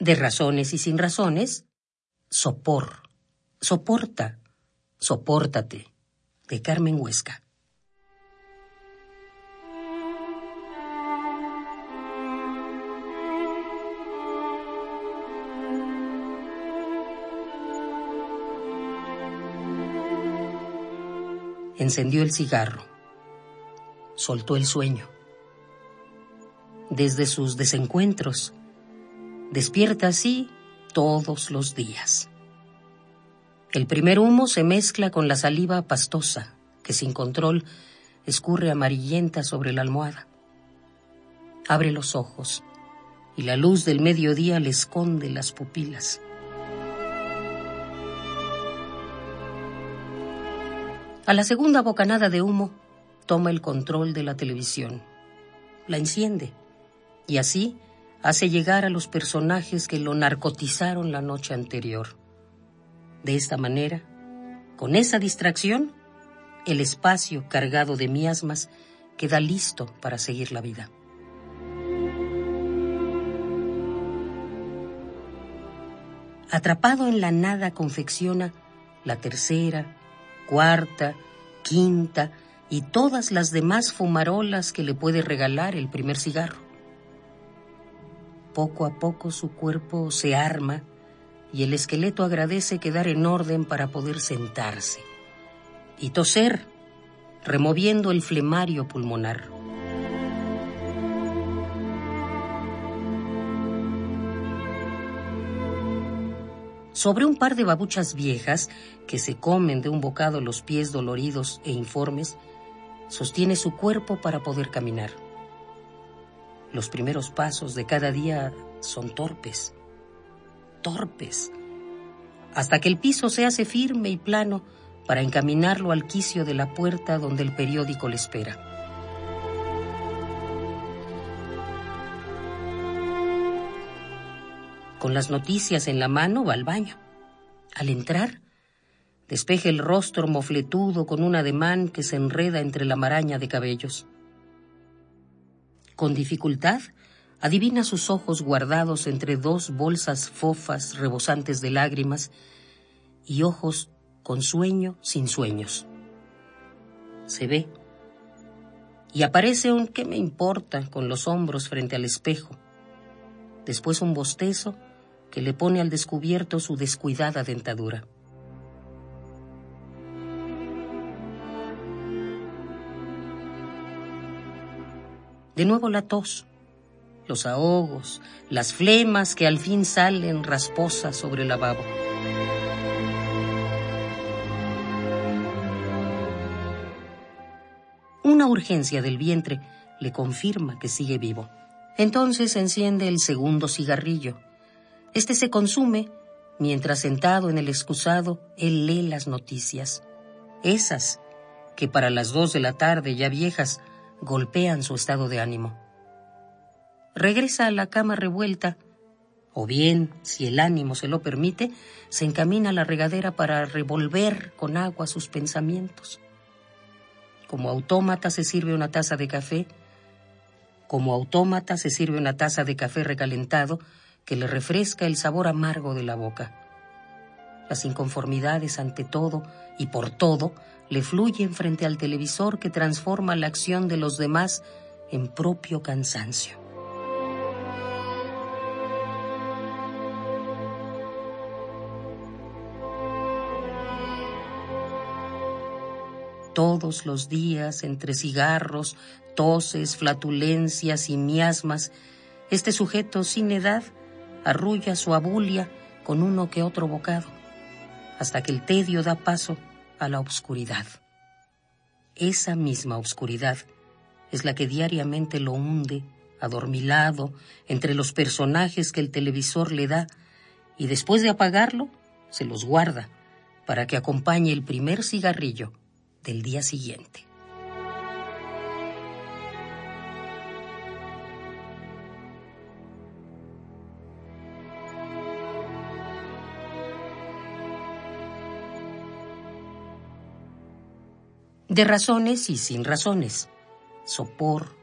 De razones y sin razones, sopor, soporta, sopórtate, de Carmen Huesca. Encendió el cigarro. Soltó el sueño. Desde sus desencuentros, despierta así todos los días. El primer humo se mezcla con la saliva pastosa que sin control escurre amarillenta sobre la almohada. Abre los ojos y la luz del mediodía le esconde las pupilas. A la segunda bocanada de humo, toma el control de la televisión, la enciende y así hace llegar a los personajes que lo narcotizaron la noche anterior. De esta manera, con esa distracción, el espacio cargado de miasmas queda listo para seguir la vida. Atrapado en la nada confecciona la tercera, cuarta, quinta y todas las demás fumarolas que le puede regalar el primer cigarro. Poco a poco su cuerpo se arma y el esqueleto agradece quedar en orden para poder sentarse y toser, removiendo el flemario pulmonar. sobre un par de babuchas viejas que se comen de un bocado los pies doloridos e informes, sostiene su cuerpo para poder caminar. Los primeros pasos de cada día son torpes, torpes, hasta que el piso se hace firme y plano para encaminarlo al quicio de la puerta donde el periódico le espera. Con las noticias en la mano va al baño. Al entrar, despeja el rostro mofletudo con un ademán que se enreda entre la maraña de cabellos. Con dificultad, adivina sus ojos guardados entre dos bolsas fofas rebosantes de lágrimas y ojos con sueño sin sueños. Se ve y aparece un ¿qué me importa? con los hombros frente al espejo. Después un bostezo que le pone al descubierto su descuidada dentadura. De nuevo la tos, los ahogos, las flemas que al fin salen rasposas sobre el lavabo. Una urgencia del vientre le confirma que sigue vivo. Entonces enciende el segundo cigarrillo este se consume mientras sentado en el excusado él lee las noticias, esas que para las dos de la tarde ya viejas golpean su estado de ánimo. Regresa a la cama revuelta, o bien, si el ánimo se lo permite, se encamina a la regadera para revolver con agua sus pensamientos. Como autómata se sirve una taza de café, como autómata se sirve una taza de café recalentado, que le refresca el sabor amargo de la boca. Las inconformidades ante todo y por todo le fluyen frente al televisor que transforma la acción de los demás en propio cansancio. Todos los días, entre cigarros, toses, flatulencias y miasmas, este sujeto sin edad arrulla su abulia con uno que otro bocado, hasta que el tedio da paso a la oscuridad. Esa misma oscuridad es la que diariamente lo hunde, adormilado, entre los personajes que el televisor le da, y después de apagarlo, se los guarda para que acompañe el primer cigarrillo del día siguiente. De razones y sin razones. Sopor,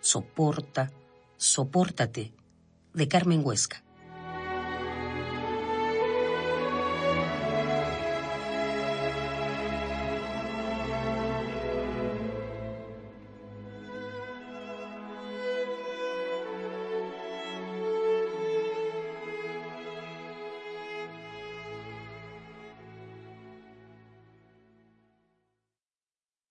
soporta, sopórtate, de Carmen Huesca.